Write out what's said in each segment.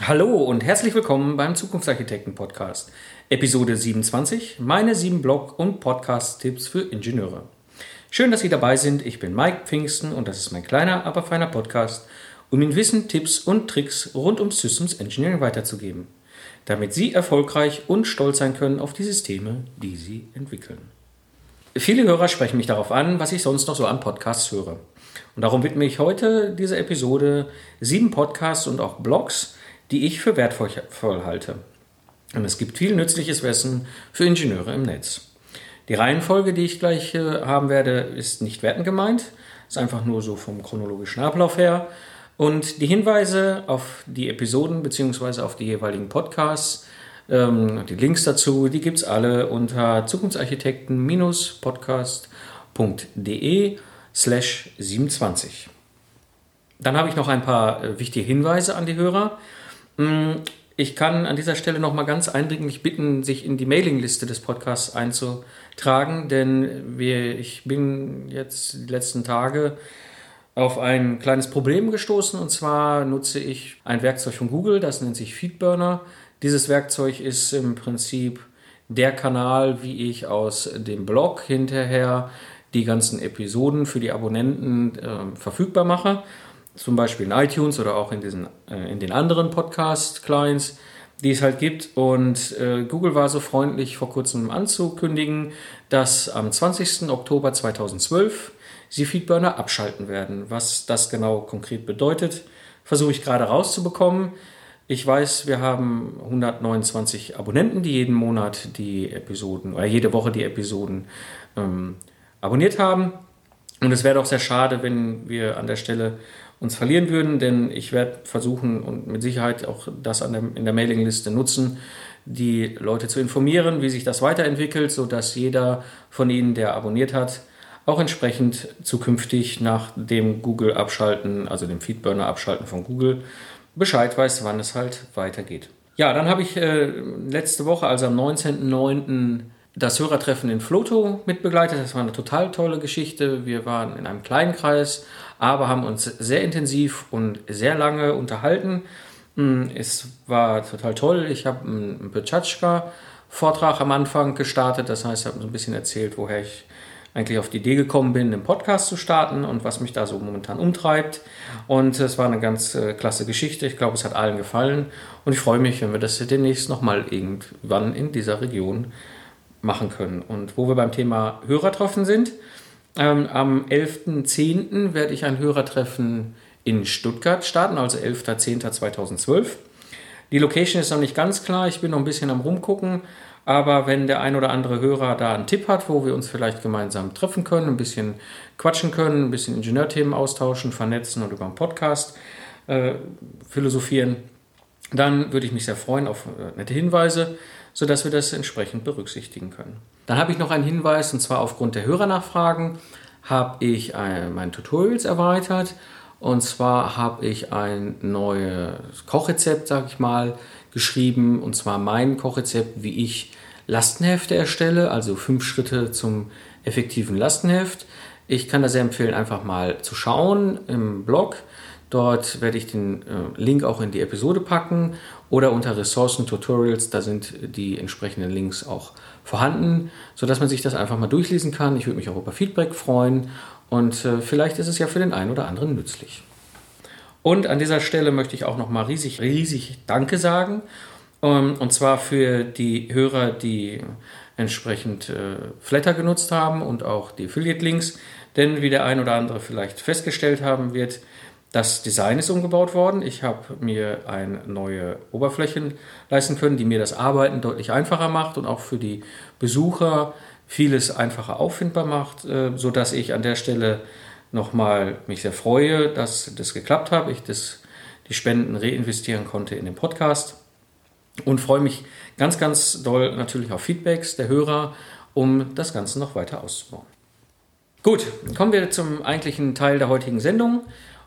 Hallo und herzlich willkommen beim Zukunftsarchitekten Podcast, Episode 27, meine sieben Blog- und Podcast-Tipps für Ingenieure. Schön, dass Sie dabei sind. Ich bin Mike Pfingsten und das ist mein kleiner, aber feiner Podcast, um Ihnen Wissen, Tipps und Tricks rund um Systems Engineering weiterzugeben, damit Sie erfolgreich und stolz sein können auf die Systeme, die Sie entwickeln. Viele Hörer sprechen mich darauf an, was ich sonst noch so an Podcasts höre. Und darum widme ich heute dieser Episode sieben Podcasts und auch Blogs, die ich für wertvoll halte. Und es gibt viel nützliches Wissen für Ingenieure im Netz. Die Reihenfolge, die ich gleich haben werde, ist nicht wertend gemeint, ist einfach nur so vom chronologischen Ablauf her. Und die Hinweise auf die Episoden bzw. auf die jeweiligen Podcasts, ähm, die Links dazu, die gibt es alle unter zukunftsarchitekten-podcast.de slash 27. Dann habe ich noch ein paar äh, wichtige Hinweise an die Hörer. Mm, ich kann an dieser Stelle noch mal ganz eindringlich bitten, sich in die Mailingliste des Podcasts einzutragen, denn wir, ich bin jetzt die letzten Tage auf ein kleines Problem gestoßen und zwar nutze ich ein Werkzeug von Google, das nennt sich Feedburner. Dieses Werkzeug ist im Prinzip der Kanal, wie ich aus dem Blog hinterher die ganzen Episoden für die Abonnenten äh, verfügbar mache zum Beispiel in iTunes oder auch in, diesen, äh, in den anderen Podcast-Clients, die es halt gibt. Und äh, Google war so freundlich vor kurzem anzukündigen, dass am 20. Oktober 2012 sie Feedburner abschalten werden. Was das genau konkret bedeutet, versuche ich gerade rauszubekommen. Ich weiß, wir haben 129 Abonnenten, die jeden Monat die Episoden oder jede Woche die Episoden ähm, abonniert haben. Und es wäre doch sehr schade, wenn wir an der Stelle uns verlieren würden, denn ich werde versuchen und mit Sicherheit auch das der, in der Mailingliste nutzen, die Leute zu informieren, wie sich das weiterentwickelt, sodass jeder von ihnen, der abonniert hat, auch entsprechend zukünftig nach dem Google abschalten, also dem Feedburner abschalten von Google, Bescheid weiß, wann es halt weitergeht. Ja, dann habe ich äh, letzte Woche, also am 19.09., das Hörertreffen in Floto mitbegleitet. Das war eine total tolle Geschichte. Wir waren in einem kleinen Kreis, aber haben uns sehr intensiv und sehr lange unterhalten. Mm, es war total toll. Ich habe einen Pechatschka-Vortrag am Anfang gestartet. Das heißt, ich habe so ein bisschen erzählt, woher ich eigentlich auf die Idee gekommen bin, einen Podcast zu starten und was mich da so momentan umtreibt. Und es war eine ganz äh, klasse Geschichte. Ich glaube, es hat allen gefallen. Und ich freue mich, wenn wir das demnächst nochmal irgendwann in dieser Region machen können. Und wo wir beim Thema Hörertreffen sind, ähm, am 11.10. werde ich ein Hörertreffen in Stuttgart starten, also 11.10.2012. Die Location ist noch nicht ganz klar, ich bin noch ein bisschen am Rumgucken, aber wenn der ein oder andere Hörer da einen Tipp hat, wo wir uns vielleicht gemeinsam treffen können, ein bisschen quatschen können, ein bisschen Ingenieurthemen austauschen, vernetzen und über einen Podcast äh, philosophieren, dann würde ich mich sehr freuen auf äh, nette Hinweise sodass wir das entsprechend berücksichtigen können. Dann habe ich noch einen Hinweis, und zwar aufgrund der Hörernachfragen habe ich äh, meine Tutorials erweitert. Und zwar habe ich ein neues Kochrezept, sage ich mal, geschrieben. Und zwar mein Kochrezept, wie ich Lastenhefte erstelle, also fünf Schritte zum effektiven Lastenheft. Ich kann da sehr empfehlen, einfach mal zu schauen im Blog. Dort werde ich den äh, Link auch in die Episode packen oder unter Ressourcen Tutorials, da sind die entsprechenden Links auch vorhanden, sodass man sich das einfach mal durchlesen kann. Ich würde mich auch über Feedback freuen und äh, vielleicht ist es ja für den einen oder anderen nützlich. Und an dieser Stelle möchte ich auch noch mal riesig, riesig Danke sagen. Ähm, und zwar für die Hörer, die entsprechend äh, Flatter genutzt haben und auch die Affiliate-Links. Denn wie der ein oder andere vielleicht festgestellt haben wird, das Design ist umgebaut worden. Ich habe mir eine neue Oberflächen leisten können, die mir das Arbeiten deutlich einfacher macht und auch für die Besucher vieles einfacher auffindbar macht, äh, sodass ich an der Stelle nochmal mich sehr freue, dass das geklappt hat, ich das, die Spenden reinvestieren konnte in den Podcast und freue mich ganz, ganz doll natürlich auf Feedbacks der Hörer, um das Ganze noch weiter auszubauen. Gut, kommen wir zum eigentlichen Teil der heutigen Sendung.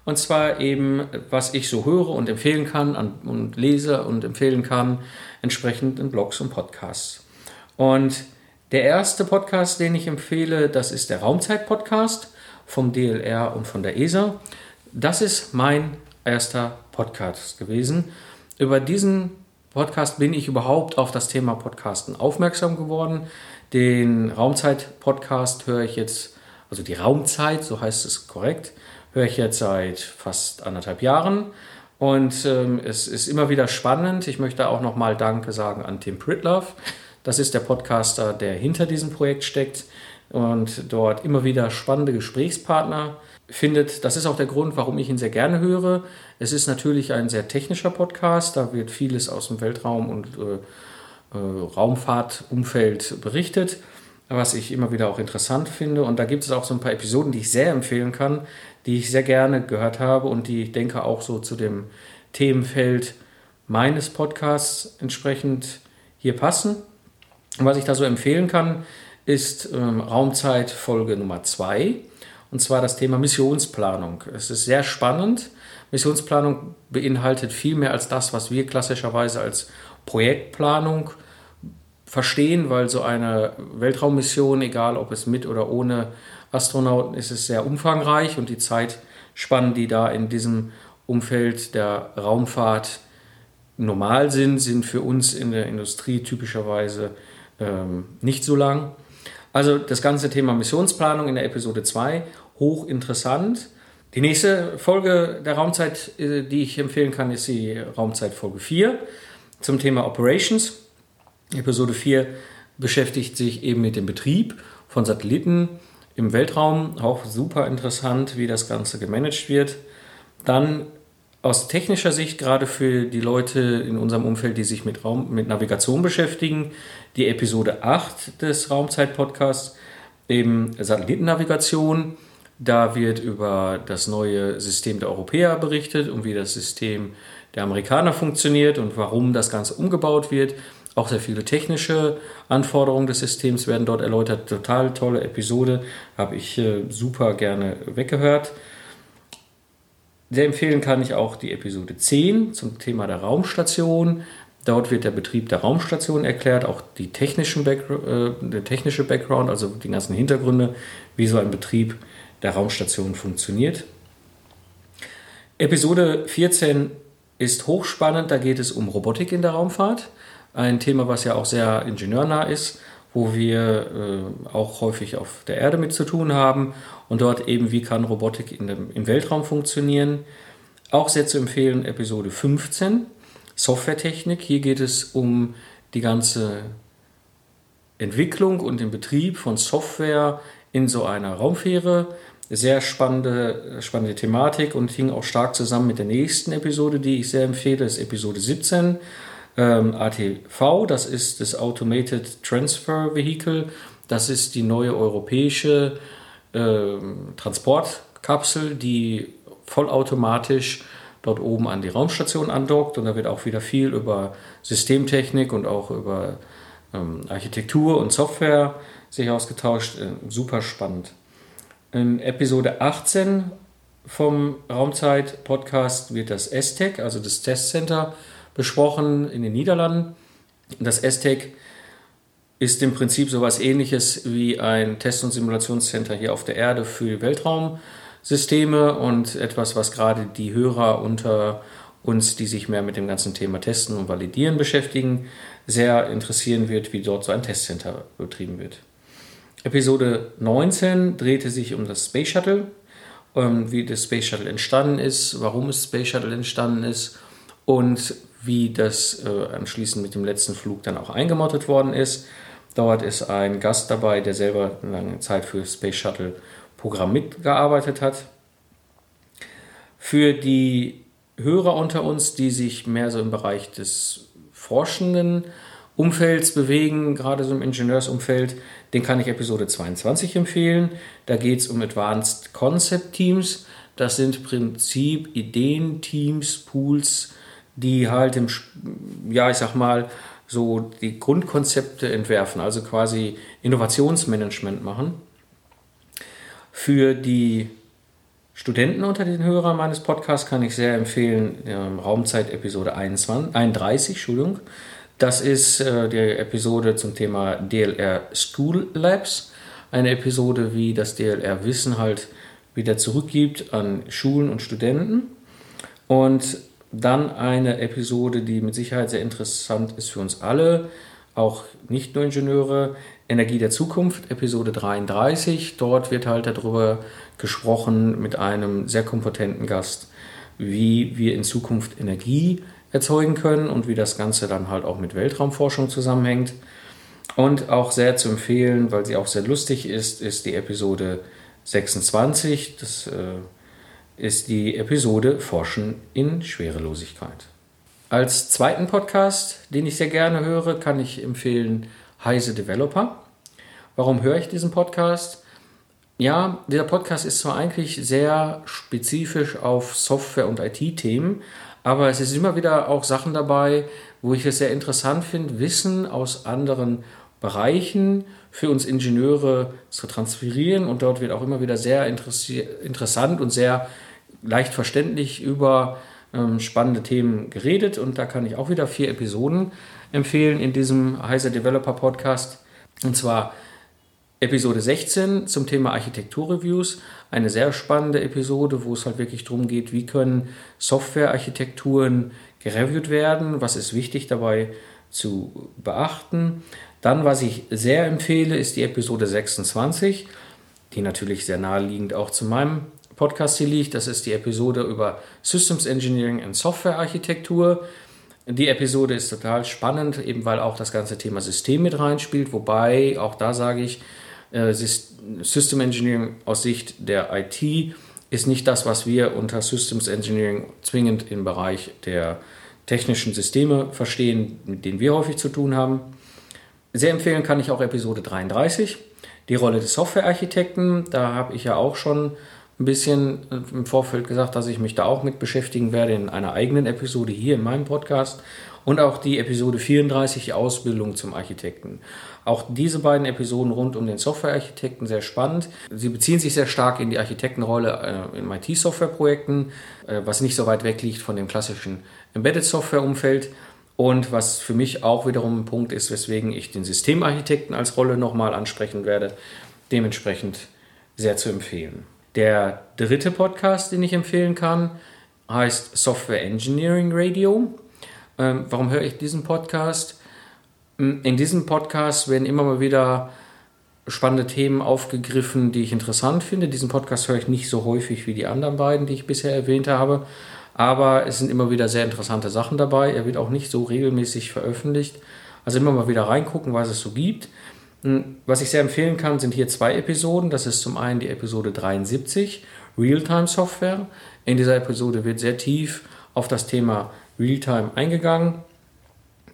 Und zwar eben, was ich so höre und empfehlen kann und lese und empfehlen kann, entsprechend in Blogs und Podcasts. Und der erste Podcast, den ich empfehle, das ist der Raumzeit-Podcast vom DLR und von der ESA. Das ist mein erster Podcast gewesen. Über diesen Podcast bin ich überhaupt auf das Thema Podcasten aufmerksam geworden. Den Raumzeit-Podcast höre ich jetzt, also die Raumzeit, so heißt es korrekt, höre ich jetzt seit fast anderthalb Jahren. Und ähm, es ist immer wieder spannend. Ich möchte auch nochmal Danke sagen an Tim Pritlove. Das ist der Podcaster, der hinter diesem Projekt steckt und dort immer wieder spannende Gesprächspartner findet. Das ist auch der Grund, warum ich ihn sehr gerne höre. Es ist natürlich ein sehr technischer Podcast. Da wird vieles aus dem Weltraum und äh, äh, Raumfahrtumfeld berichtet, was ich immer wieder auch interessant finde. Und da gibt es auch so ein paar Episoden, die ich sehr empfehlen kann, die ich sehr gerne gehört habe und die ich denke auch so zu dem Themenfeld meines Podcasts entsprechend hier passen. Und was ich da so empfehlen kann, ist ähm, Raumzeit Folge Nummer 2 und zwar das Thema Missionsplanung. Es ist sehr spannend. Missionsplanung beinhaltet viel mehr als das, was wir klassischerweise als Projektplanung verstehen, weil so eine Weltraummission, egal ob es mit oder ohne Astronauten ist, ist sehr umfangreich und die Zeitspannen, die da in diesem Umfeld der Raumfahrt normal sind, sind für uns in der Industrie typischerweise ähm, nicht so lang. Also das ganze Thema Missionsplanung in der Episode 2, hochinteressant. Die nächste Folge der Raumzeit, äh, die ich empfehlen kann, ist die Raumzeit Folge 4 zum Thema Operations. Episode 4 beschäftigt sich eben mit dem Betrieb von Satelliten im Weltraum. Auch super interessant, wie das Ganze gemanagt wird. Dann aus technischer Sicht, gerade für die Leute in unserem Umfeld, die sich mit, Raum, mit Navigation beschäftigen, die Episode 8 des Raumzeit-Podcasts, eben Satellitennavigation. Da wird über das neue System der Europäer berichtet und wie das System der Amerikaner funktioniert und warum das Ganze umgebaut wird. Auch sehr viele technische Anforderungen des Systems werden dort erläutert. Total tolle Episode, habe ich äh, super gerne weggehört. Sehr empfehlen kann ich auch die Episode 10 zum Thema der Raumstation. Dort wird der Betrieb der Raumstation erklärt, auch die technischen Back äh, der technische Background, also die ganzen Hintergründe, wie so ein Betrieb der Raumstation funktioniert. Episode 14 ist hochspannend, da geht es um Robotik in der Raumfahrt. Ein Thema, was ja auch sehr ingenieurnah ist, wo wir äh, auch häufig auf der Erde mit zu tun haben und dort eben, wie kann Robotik dem, im Weltraum funktionieren. Auch sehr zu empfehlen, Episode 15, Softwaretechnik. Hier geht es um die ganze Entwicklung und den Betrieb von Software in so einer Raumfähre. Sehr spannende, spannende Thematik und hing auch stark zusammen mit der nächsten Episode, die ich sehr empfehle, ist Episode 17. Ähm, ATV, das ist das Automated Transfer Vehicle, das ist die neue europäische äh, Transportkapsel, die vollautomatisch dort oben an die Raumstation andockt. Und da wird auch wieder viel über Systemtechnik und auch über ähm, Architektur und Software sich ausgetauscht. Äh, super spannend. In Episode 18 vom Raumzeit-Podcast wird das STEC, also das Testcenter, besprochen in den Niederlanden. Das STEC ist im Prinzip so etwas ähnliches wie ein Test- und Simulationscenter hier auf der Erde für Weltraumsysteme und etwas, was gerade die Hörer unter uns, die sich mehr mit dem ganzen Thema Testen und Validieren beschäftigen, sehr interessieren wird, wie dort so ein Testcenter betrieben wird. Episode 19 drehte sich um das Space Shuttle, ähm, wie das Space Shuttle entstanden ist, warum es Space Shuttle entstanden ist und wie das äh, anschließend mit dem letzten Flug dann auch eingemottet worden ist. Dort ist ein Gast dabei, der selber lange Zeit für Space Shuttle Programm mitgearbeitet hat. Für die Hörer unter uns, die sich mehr so im Bereich des forschenden Umfelds bewegen, gerade so im Ingenieursumfeld, den kann ich Episode 22 empfehlen. Da geht es um Advanced Concept Teams. Das sind Prinzip Ideenteams, Pools, die halt im, ja, ich sag mal, so die Grundkonzepte entwerfen, also quasi Innovationsmanagement machen. Für die Studenten unter den Hörern meines Podcasts kann ich sehr empfehlen, ähm, Raumzeit Episode 21, 31, Entschuldigung. Das ist äh, die Episode zum Thema DLR School Labs. Eine Episode, wie das DLR Wissen halt wieder zurückgibt an Schulen und Studenten. Und Dann eine Episode, die mit Sicherheit sehr interessant ist für uns alle, auch nicht nur Ingenieure, Energie der Zukunft, Episode 33. Dort wird halt darüber gesprochen mit einem sehr kompetenten Gast, wie wir in Zukunft Energie erzeugen können und wie das Ganze dann halt auch mit Weltraumforschung zusammenhängt. Und auch sehr zu empfehlen, weil sie auch sehr lustig ist, ist die Episode 26. Das äh, ist die Episode Forschen in Schwerelosigkeit. Als zweiten Podcast, den ich sehr gerne höre, kann ich empfehlen Heise Developer. Warum höre ich diesen Podcast? Ja, dieser Podcast ist zwar eigentlich sehr spezifisch auf Software- und IT-Themen, aber es ist immer wieder auch Sachen dabei, wo ich es sehr interessant finde, Wissen aus anderen Bereichen für uns Ingenieure zu transferieren. Und dort wird auch immer wieder sehr interessant und sehr leicht verständlich über ähm, spannende Themen geredet. Und da kann ich auch wieder vier Episoden empfehlen in diesem Heiser Developer Podcast. Und zwar Episode 16 zum Thema Architekturreviews. Eine sehr spannende Episode, wo es halt wirklich darum geht, wie können Softwarearchitekturen gereviewt werden, was ist wichtig dabei zu beachten. Dann, was ich sehr empfehle, ist die Episode 26, die natürlich sehr naheliegend auch zu meinem Podcast hier liegt. Das ist die Episode über Systems Engineering und Software Architektur. Die Episode ist total spannend, eben weil auch das ganze Thema System mit reinspielt. Wobei, auch da sage ich, äh, System Engineering aus Sicht der IT ist nicht das, was wir unter Systems Engineering zwingend im Bereich der technischen Systeme verstehen, mit denen wir häufig zu tun haben. Sehr empfehlen kann ich auch Episode 33, die Rolle des Softwarearchitekten. Da habe ich ja auch schon ein bisschen äh, im Vorfeld gesagt, dass ich mich da auch mit beschäftigen werde in einer eigenen Episode hier in meinem Podcast. Und auch die Episode 34, die Ausbildung zum Architekten. Auch diese beiden Episoden rund um den Softwarearchitekten sehr spannend. Sie beziehen sich sehr stark in die Architektenrolle äh, in IT-Software-Projekten, äh, was nicht so weit weg liegt von dem klassischen Embedded-Software-Umfeld. Und was für mich auch wiederum ein Punkt ist, weswegen ich den Systemarchitekten als Rolle nochmal ansprechen werde, dementsprechend sehr zu empfehlen. Der dritte Podcast, den ich empfehlen kann, heißt Software Engineering Radio. Ähm, warum höre ich diesen Podcast? Hm, in diesem Podcast werden immer mal wieder spannende Themen aufgegriffen, die ich interessant finde. Diesen Podcast höre ich nicht so häufig wie die anderen beiden, die ich bisher erwähnt habe. Aber es sind immer wieder sehr interessante Sachen dabei. Er wird auch nicht so regelmäßig veröffentlicht. Also immer mal wieder reingucken, was es so gibt. Hm, was ich sehr empfehlen kann, sind hier zwei Episoden. Das ist zum einen die Episode 73, Realtime Software. In dieser Episode wird sehr tief auf das Thema Realtime eingegangen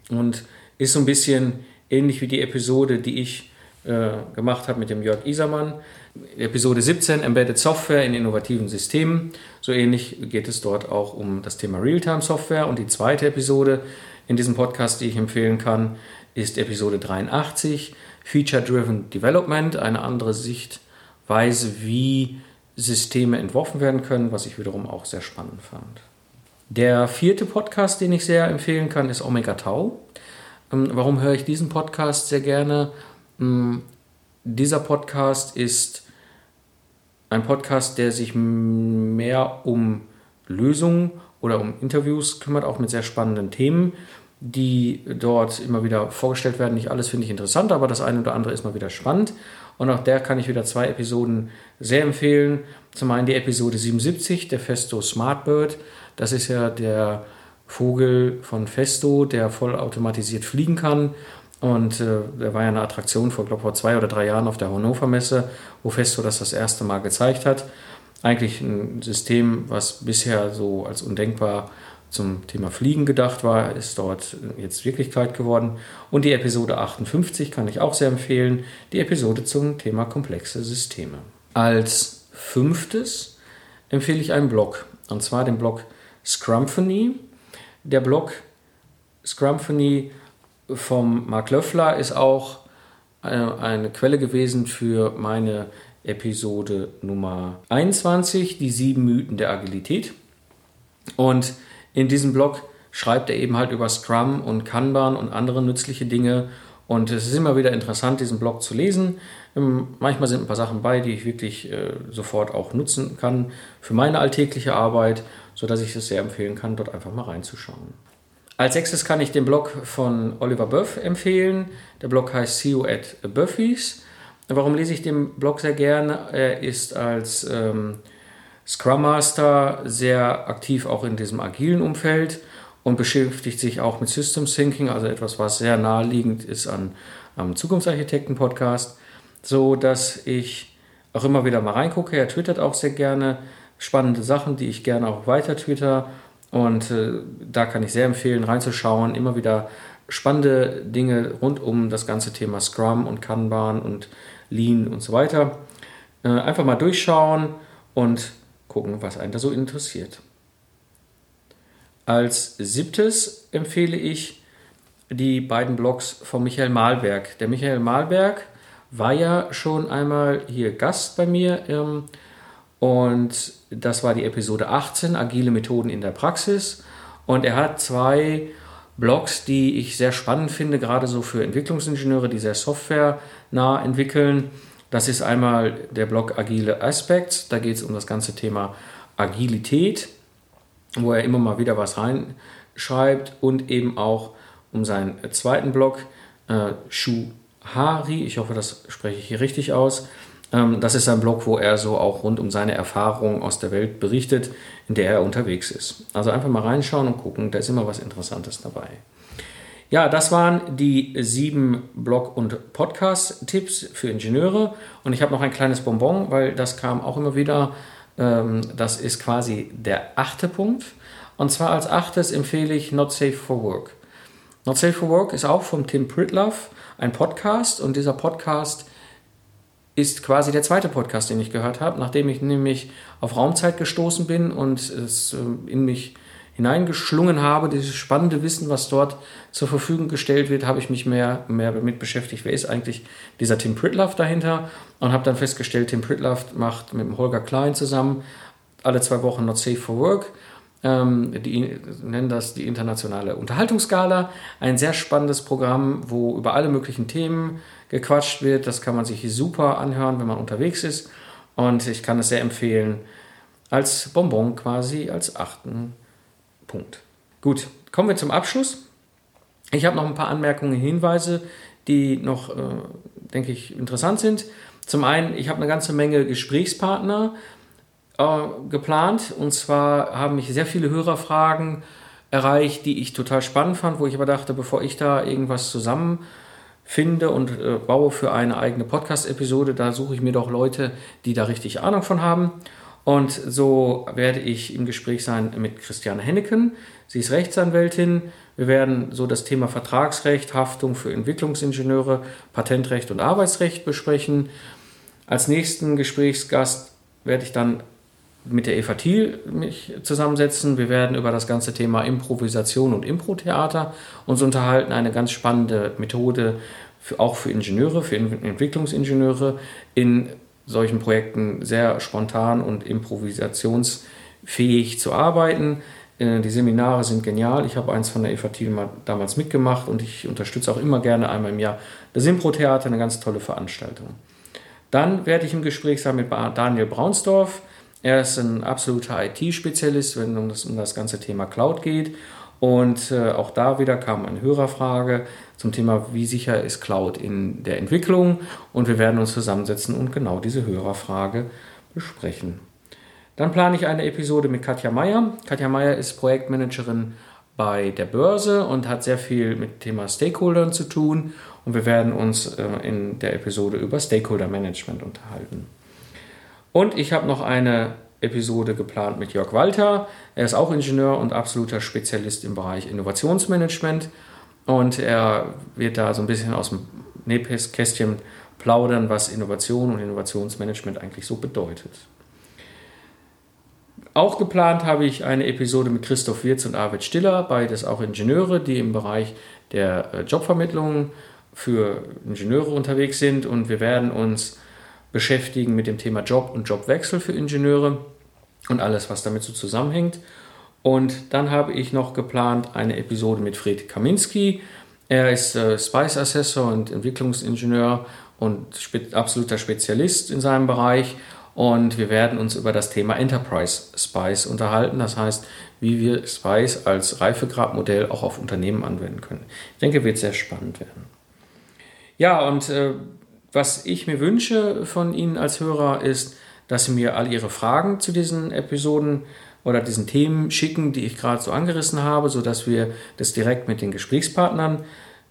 und ist so ein bisschen ähnlich wie die Episode, die ich äh, gemacht habe mit dem Jörg Isermann. Episode 17, Embedded Software in innovativen Systemen. So ähnlich geht es dort auch um das Thema Realtime-Software. Und die zweite Episode in diesem Podcast, die ich empfehlen kann, ist Episode 83, Feature-Driven Development, eine andere Sichtweise, wie Systeme entworfen werden können, was ich wiederum auch sehr spannend fand. Der vierte Podcast, den ich sehr empfehlen kann, ist Omega Tau. Ähm, warum höre ich diesen Podcast sehr gerne? Ähm, dieser Podcast ist ein Podcast, der sich mehr um Lösungen oder um Interviews kümmert, auch mit sehr spannenden Themen, die dort immer wieder vorgestellt werden. Nicht alles finde ich interessant, aber das eine oder andere ist mal wieder spannend. Und auch der kann ich wieder zwei Episoden sehr empfehlen. Zum einen die Episode 77, der Festo Smartbird. Das ist ja der Vogel von Festo, der vollautomatisiert fliegen kann und äh, der war ja eine Attraktion vor, glaube vor zwei oder drei Jahren auf der Hannover Messe, wo Festo das das erste Mal gezeigt hat. Eigentlich ein System, was bisher so als undenkbar zum Thema Fliegen gedacht war, ist dort jetzt Wirklichkeit geworden. Und die Episode 58 kann ich auch sehr empfehlen, die Episode zum Thema komplexe Systeme. Als fünftes empfehle ich einen Blog, und zwar den Blog Scrumphony. Der Blog Scrumphony vom Mark Löffler ist auch eine, eine Quelle gewesen für meine Episode Nummer 21, die sieben Mythen der Agilität. Und in diesem Blog schreibt er eben halt über Scrum und Kanban und andere nützliche Dinge. Und es ist immer wieder interessant, diesen Blog zu lesen. Ähm, manchmal sind ein paar Sachen bei, die ich wirklich äh, sofort auch nutzen kann für meine alltägliche Arbeit. sodass ich es sehr empfehlen kann, dort einfach mal reinzuschauen. Als sechstes kann ich den Blog von Oliver Buff empfehlen. Der Blog heißt See You at Buffy's. Warum lese ich den Blog sehr gerne? Er ist als ähm, Scrum Master sehr aktiv auch in diesem agilen Umfeld und beschäftigt sich auch mit System Thinking, also etwas, was sehr naheliegend ist an, am Zukunftsarchitekten-Podcast, so dass ich auch immer wieder mal reingucke. Er twittert auch sehr gerne spannende Sachen, die ich gerne auch weiter twitter. Und äh, da kann ich sehr empfehlen, reinzuschauen. Immer wieder spannende Dinge rund um das ganze Thema Scrum und Kanban und Lean und so weiter. Äh, einfach mal durchschauen und gucken, was einen da so interessiert. Als siebtes empfehle ich die beiden Blogs von Michael Malberg. Der Michael Malberg war ja schon einmal hier Gast bei mir ähm, und das war die Episode 18, Agile Methoden in der Praxis. Und er hat zwei Blogs, die ich sehr spannend finde, gerade so für Entwicklungsingenieure, die sehr softwarenah entwickeln. Das ist einmal der Blog Agile Aspects. Da geht es um das ganze Thema Agilität, wo er immer mal wieder was reinschreibt und eben auch um seinen zweiten Blog äh, Shuhari. Ich hoffe, das spreche ich hier richtig aus. Ähm, das ist ein Blog, wo er so auch rund um seine Erfahrungen aus der Welt berichtet, in der er unterwegs ist. Also einfach mal reinschauen und gucken, da ist immer was Interessantes dabei. Ja, das waren die sieben Blog- und Podcast-Tipps für Ingenieure. Und ich habe noch ein kleines Bonbon, weil das kam auch immer wieder. Ähm, das ist quasi der achte Punkt. Und zwar als achtes empfehle ich Not Safe for Work. Not Safe for Work ist auch von Tim Pritloff ein Podcast und dieser Podcast ist quasi der zweite Podcast, den ich gehört habe, nachdem ich nämlich auf Raumzeit gestoßen bin und es äh, in mich hineingeschlungen habe, dieses spannende Wissen, was dort zur Verfügung gestellt wird, habe ich mich mehr, mehr damit beschäftigt. Wer ist eigentlich dieser Tim Pritloff dahinter? Und habe dann festgestellt, Tim Pritloff macht mit dem Holger Klein zusammen alle zwei Wochen Not Safe for Work. Ähm, die nennen das die internationale Unterhaltungsskala. Ein sehr spannendes Programm, wo über alle möglichen Themen gequatscht wird. Das kann man sich super anhören, wenn man unterwegs ist. Und ich kann es sehr empfehlen als Bonbon quasi, als achten Punkt. Gut, kommen wir zum Abschluss. Ich habe noch ein paar Anmerkungen, Hinweise, die noch, äh, denke ich, interessant sind. Zum einen, ich habe eine ganze Menge Gesprächspartner äh, geplant. Und zwar haben mich sehr viele Hörerfragen erreicht, die ich total spannend fand, wo ich aber dachte, bevor ich da irgendwas zusammenfinde und äh, baue für eine eigene Podcast-Episode, da suche ich mir doch Leute, die da richtig Ahnung von haben. Und so werde ich im Gespräch sein mit Christiane Henneken. Sie ist Rechtsanwältin. Wir werden so das Thema Vertragsrecht, Haftung für Entwicklungsingenieure, Patentrecht und Arbeitsrecht besprechen. Als nächsten Gesprächsgast werde ich dann mit der Eva Thiel mich zusammensetzen. Wir werden über das ganze Thema Improvisation und Impro-Theater uns unterhalten. Eine ganz spannende Methode für, auch für Ingenieure, für Entwicklungsingenieure in solchen Projekten sehr spontan und improvisationsfähig zu arbeiten. Äh, die Seminare sind genial. Ich habe eins von der Eva Thielmann damals mitgemacht und ich unterstütze auch immer gerne einmal im Jahr das Impro-Theater, eine ganz tolle Veranstaltung. Dann werde ich im Gespräch sein mit Daniel Braunsdorf. Er ist ein absoluter IT-Spezialist, wenn es um das ganze Thema Cloud geht. Und äh, auch da wieder kam eine Hörerfrage zum Thema, wie sicher ist Cloud in der Entwicklung. Und wir werden uns zusammensetzen und genau diese Hörerfrage besprechen. Dann plane ich eine Episode mit Katja Meyer. Katja Meyer ist Projektmanagerin bei der Börse und hat sehr viel mit dem Thema Stakeholdern zu tun. Und wir werden uns äh, in der Episode über Stakeholder Management unterhalten. Und ich habe noch eine Episode geplant mit Jörg Walter. Er ist auch Ingenieur und absoluter Spezialist im Bereich Innovationsmanagement. Und er wird da so ein bisschen aus dem Nähkästchen plaudern, was Innovation und Innovationsmanagement eigentlich so bedeutet. Auch geplant habe ich eine Episode mit Christoph Wirz und Arvid Stiller, beides auch Ingenieure, die im Bereich der äh, Jobvermittlung für Ingenieure unterwegs sind. Und wir werden uns beschäftigen mit dem Thema Job und Jobwechsel für Ingenieure und alles, was damit so zusammenhängt. Und dann habe ich noch geplant eine Episode mit Fred Kaminski. Er ist äh, Spice Assessor und Entwicklungsingenieur und spe absoluter Spezialist in seinem Bereich. und wir werden uns über das Thema Enterprise Spice unterhalten. Das heißt, wie wir Spice als Reifegradmodell auch auf Unternehmen anwenden können. Ich denke, wird sehr spannend werden. Ja, und äh, was ich mir wünsche von Ihnen als Hörer ist, dass Sie mir all Ihre Fragen zu diesen Episoden oder diesen Themen schicken, die ich gerade so angerissen habe, sodass wir das direkt mit den Gesprächspartnern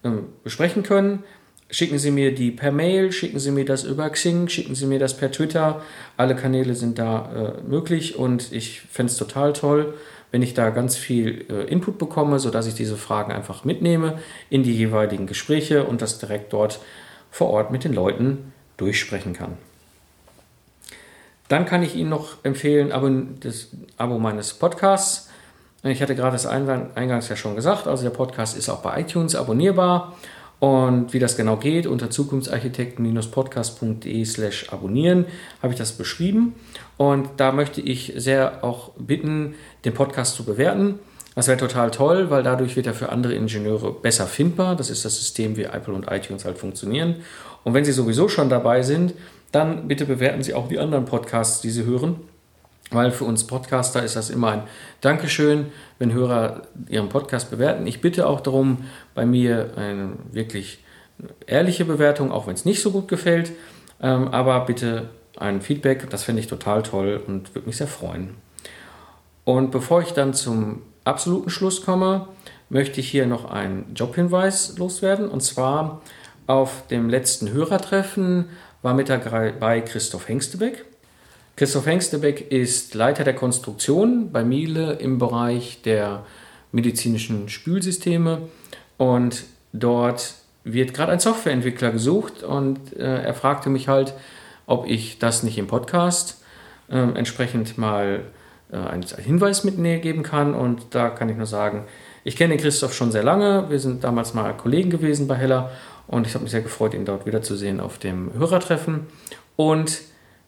äh, besprechen können. Schicken Sie mir die per Mail, schicken Sie mir das über Xing, schicken Sie mir das per Twitter. Alle Kanäle sind da äh, möglich und ich fände es total toll, wenn ich da ganz viel äh, Input bekomme, sodass ich diese Fragen einfach mitnehme in die jeweiligen Gespräche und das direkt dort vor Ort mit den Leuten durchsprechen kann. Dann kann ich Ihnen noch empfehlen, das Abo meines Podcasts. Ich hatte gerade das eingangs ja schon gesagt, also der Podcast ist auch bei iTunes abonnierbar. Und wie das genau geht, unter zukunftsarchitekten-podcast.de slash abonnieren habe ich das beschrieben. Und da möchte ich sehr auch bitten, den Podcast zu bewerten. Das wäre total toll, weil dadurch wird er für andere Ingenieure besser findbar. Das ist das System, wie Apple und iTunes halt funktionieren. Und wenn Sie sowieso schon dabei sind, dann bitte bewerten Sie auch die anderen Podcasts, die Sie hören. Weil für uns Podcaster ist das immer ein Dankeschön, wenn Hörer ihren Podcast bewerten. Ich bitte auch darum, bei mir eine wirklich ehrliche Bewertung, auch wenn es nicht so gut gefällt. Ähm, aber bitte ein Feedback, das fände ich total toll und würde mich sehr freuen. Und bevor ich dann zum absoluten Schluss komme, möchte ich hier noch einen Jobhinweis loswerden. Und zwar auf dem letzten Hörertreffen war mit dabei Christoph Hengstebeck. Christoph Hengstebeck ist Leiter der Konstruktion bei Miele im Bereich der medizinischen Spülsysteme und dort wird gerade ein Softwareentwickler gesucht und äh, er fragte mich halt, ob ich das nicht im Podcast äh, entsprechend mal äh, einen Hinweis mitgeben kann. Und da kann ich nur sagen, ich kenne Christoph schon sehr lange. Wir sind damals mal Kollegen gewesen bei Heller und ich habe mich sehr gefreut, ihn dort wiederzusehen auf dem Hörertreffen. Und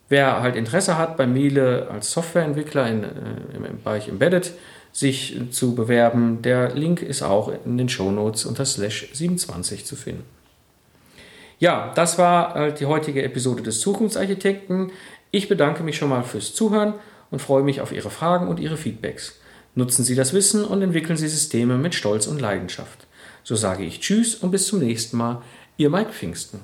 wer halt Interesse hat, bei Miele als Softwareentwickler in, äh, im Bereich Embedded sich zu bewerben, der Link ist auch in den Shownotes unter slash 27 zu finden. Ja, das war halt die heutige Episode des Zukunftsarchitekten. Ich bedanke mich schon mal fürs Zuhören und freue mich auf Ihre Fragen und Ihre Feedbacks. Nutzen Sie das Wissen und entwickeln Sie Systeme mit Stolz und Leidenschaft. So sage ich Tschüss und bis zum nächsten Mal. Ihr Mike Pfingsten.